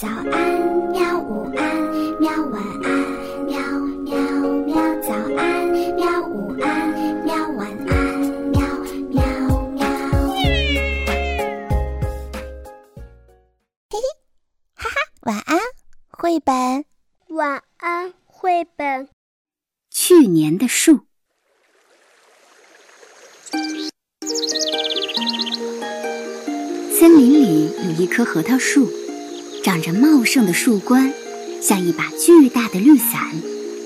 早安，喵！午安，喵！晚安，喵喵喵！早安，喵！午安，喵！晚安，喵喵喵！嘿嘿，哈哈，晚安，绘本。晚安，绘本。去年的树。森林里有一棵核桃树。长着茂盛的树冠，像一把巨大的绿伞，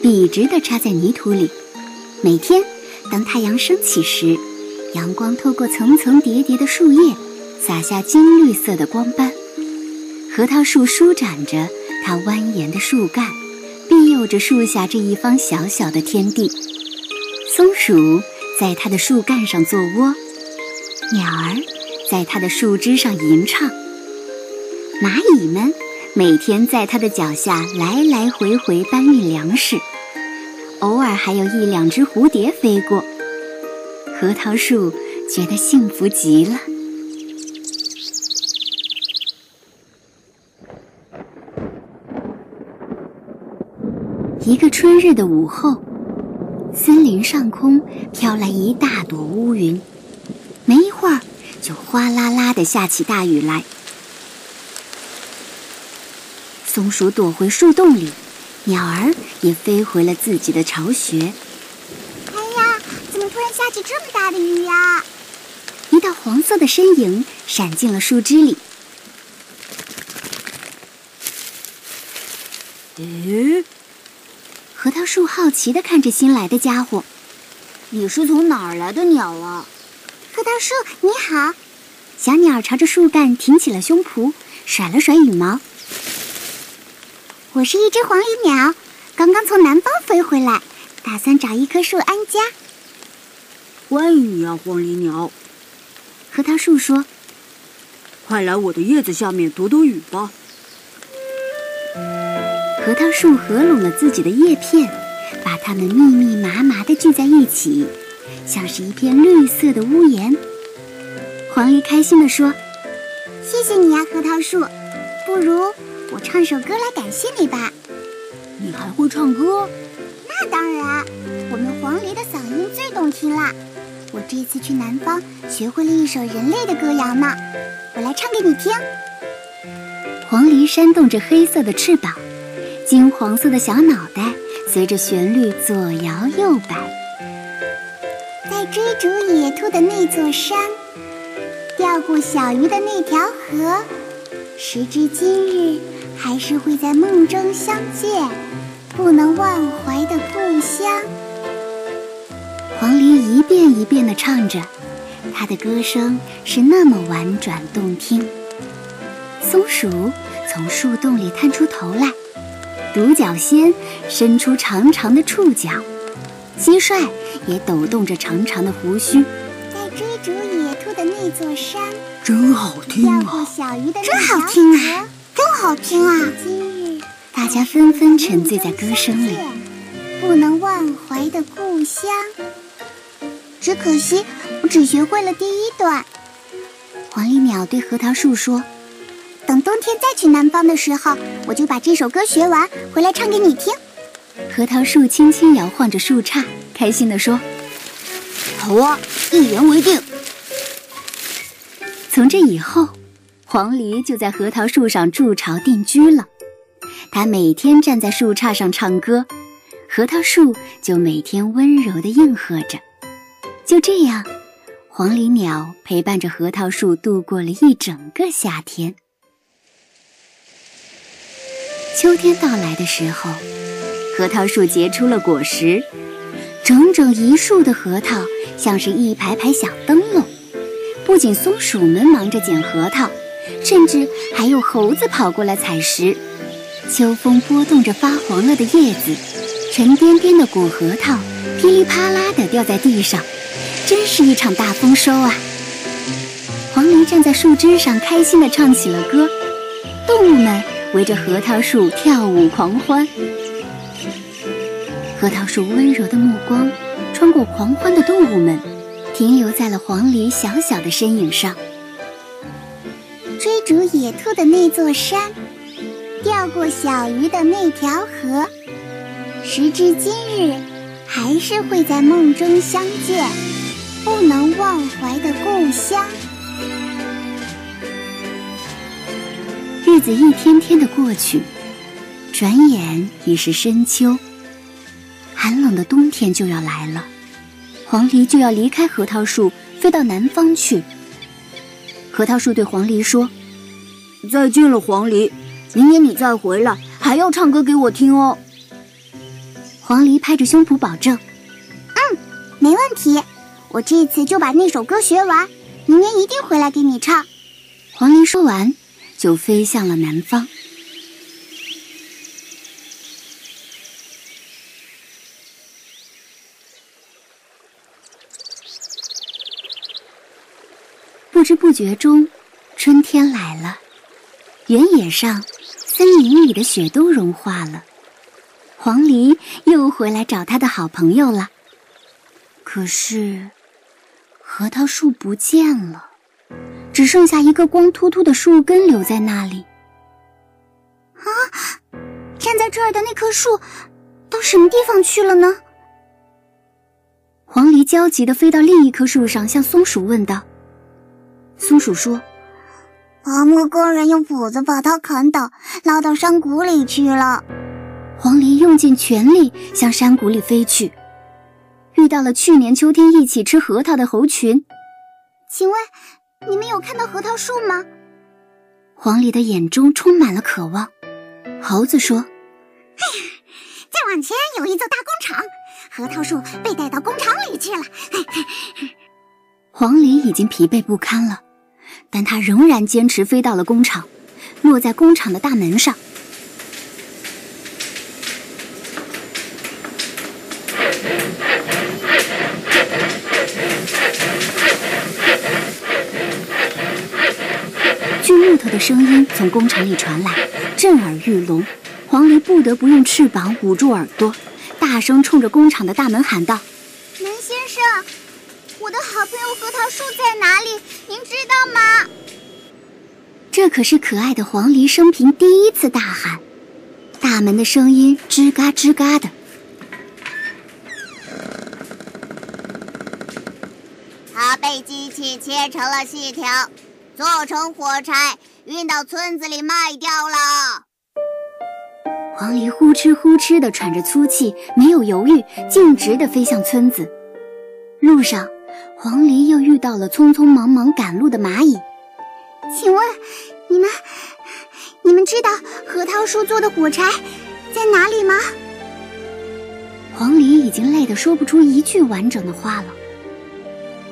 笔直地插在泥土里。每天，当太阳升起时，阳光透过层层叠叠的树叶，洒下金绿色的光斑。核桃树舒展着它蜿蜒的树干，庇佑着树下这一方小小的天地。松鼠在它的树干上做窝，鸟儿在它的树枝上吟唱。蚂蚁们每天在它的脚下来来回回搬运粮食，偶尔还有一两只蝴蝶飞过。核桃树觉得幸福极了。一个春日的午后，森林上空飘来一大朵乌云，没一会儿就哗啦啦地下起大雨来。松鼠躲回树洞里，鸟儿也飞回了自己的巢穴。哎呀，怎么突然下起这么大的雨呀？一道黄色的身影闪进了树枝里。咦？核桃树好奇地看着新来的家伙。你是从哪儿来的鸟啊？核桃树你好。小鸟朝着树干挺起了胸脯，甩了甩羽毛。我是一只黄鹂鸟，刚刚从南方飞回来，打算找一棵树安家。欢迎你啊，黄鹂鸟！核桃树说：“快来我的叶子下面躲躲雨吧。”核桃树合拢了自己的叶片，把它们密密麻麻地聚在一起，像是一片绿色的屋檐。黄鹂开心地说：“谢谢你呀，核桃树。不如……”我唱首歌来感谢你吧。你还会唱歌？那当然，我们黄鹂的嗓音最动听啦。我这次去南方，学会了一首人类的歌谣呢。我来唱给你听。黄鹂扇动着黑色的翅膀，金黄色的小脑袋随着旋律左摇右摆。在追逐野兔的那座山，钓过小鱼的那条河，时至今日。还是会在梦中相见，不能忘怀的故乡。黄鹂一遍一遍地唱着，它的歌声是那么婉转动听。松鼠从树洞里探出头来，独角仙伸出长长的触角，蟋蟀也抖动着长长的胡须。在追逐野兔的那座山，真好听啊！钓过小鱼的真好听啊！真好听啊！大家纷纷沉醉在歌声里。不能忘怀的故乡，只可惜我只学会了第一段。黄鹂鸟对核桃树说：“等冬天再去南方的时候，我就把这首歌学完，回来唱给你听。”核桃树轻轻摇晃着树杈，开心地说：“好啊，一言为定。”从这以后。黄鹂就在核桃树上筑巢定居了，它每天站在树杈上唱歌，核桃树就每天温柔地应和着。就这样，黄鹂鸟陪伴着核桃树度过了一整个夏天。秋天到来的时候，核桃树结出了果实，整整一树的核桃像是一排排小灯笼。不仅松鼠们忙着捡核桃。甚至还有猴子跑过来采食，秋风拨动着发黄了的叶子，沉甸甸的果核桃噼里啪啦地掉在地上，真是一场大丰收啊！黄鹂站在树枝上，开心地唱起了歌，动物们围着核桃树跳舞狂欢。核桃树温柔的目光穿过狂欢的动物们，停留在了黄鹂小小的身影上。追逐野兔的那座山，钓过小鱼的那条河，时至今日，还是会在梦中相见，不能忘怀的故乡。日子一天天的过去，转眼已是深秋，寒冷的冬天就要来了。黄鹂就要离开核桃树，飞到南方去。核桃树对黄鹂说：“再见了，黄鹂，明年你再回来，还要唱歌给我听哦。”黄鹂拍着胸脯保证：“嗯，没问题，我这次就把那首歌学完，明年一定回来给你唱。”黄鹂说完，就飞向了南方。不知不觉中，春天来了。原野上、森林里的雪都融化了。黄鹂又回来找他的好朋友了。可是，核桃树不见了，只剩下一个光秃秃的树根留在那里。啊！站在这儿的那棵树，到什么地方去了呢？黄鹂焦急地飞到另一棵树上，向松鼠问道。松鼠说：“伐木工人用斧子把它砍倒，拉到山谷里去了。”黄鹂用尽全力向山谷里飞去，遇到了去年秋天一起吃核桃的猴群。请问，你们有看到核桃树吗？黄鹂的眼中充满了渴望。猴子说：“哎呀，再往前有一座大工厂，核桃树被带到工厂里去了。”黄鹂已经疲惫不堪了。但他仍然坚持飞到了工厂，落在工厂的大门上。锯木头的声音从工厂里传来，震耳欲聋。黄鹂不得不用翅膀捂住耳朵，大声冲着工厂的大门喊道：“门先生，的好朋友核桃树在哪里？”您知道吗？这可是可爱的黄鹂生平第一次大喊，大门的声音吱嘎吱嘎的。它被机器切成了细条，做成火柴，运到村子里卖掉了。黄鹂呼哧呼哧的喘着粗气，没有犹豫，径直的飞向村子。路上。黄鹂又遇到了匆匆忙忙赶路的蚂蚁。请问，你们，你们知道核桃树做的火柴在哪里吗？黄鹂已经累得说不出一句完整的话了。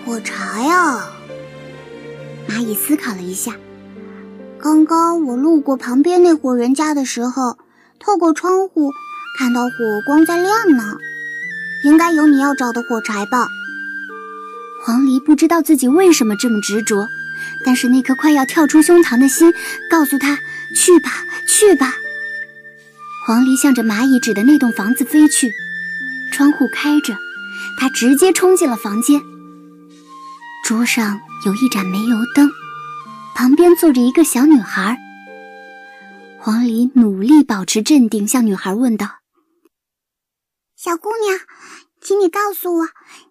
火柴啊！蚂蚁思考了一下，刚刚我路过旁边那户人家的时候，透过窗户看到火光在亮呢，应该有你要找的火柴吧。黄鹂不知道自己为什么这么执着，但是那颗快要跳出胸膛的心告诉他：“去吧，去吧。”黄鹂向着蚂蚁指的那栋房子飞去，窗户开着，他直接冲进了房间。桌上有一盏煤油灯，旁边坐着一个小女孩。黄鹂努力保持镇定，向女孩问道：“小姑娘。”请你告诉我，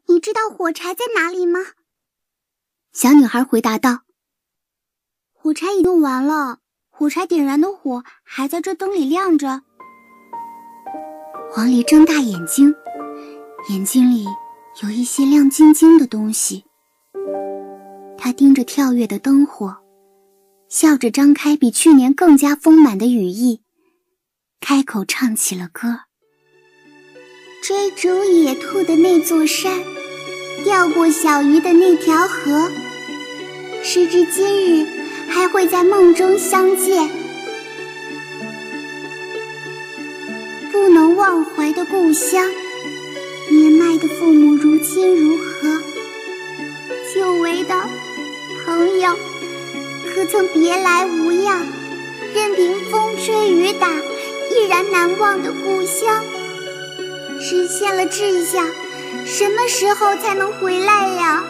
你知道火柴在哪里吗？小女孩回答道：“火柴已用完了，火柴点燃的火还在这灯里亮着。”黄鹂睁大眼睛，眼睛里有一些亮晶晶的东西。他盯着跳跃的灯火，笑着张开比去年更加丰满的羽翼，开口唱起了歌。追逐野兔的那座山，钓过小鱼的那条河，时至今日还会在梦中相见。不能忘怀的故乡，年迈的父母如今如何？久违的朋友，可曾别来无恙？任凭风吹雨打，依然难忘的故乡。实现了志向什么时候才能回来呀？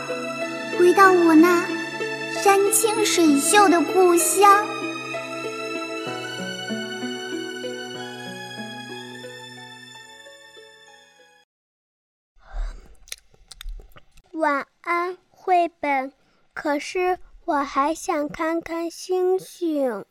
回到我那山清水秀的故乡。晚安绘本。可是我还想看看星星。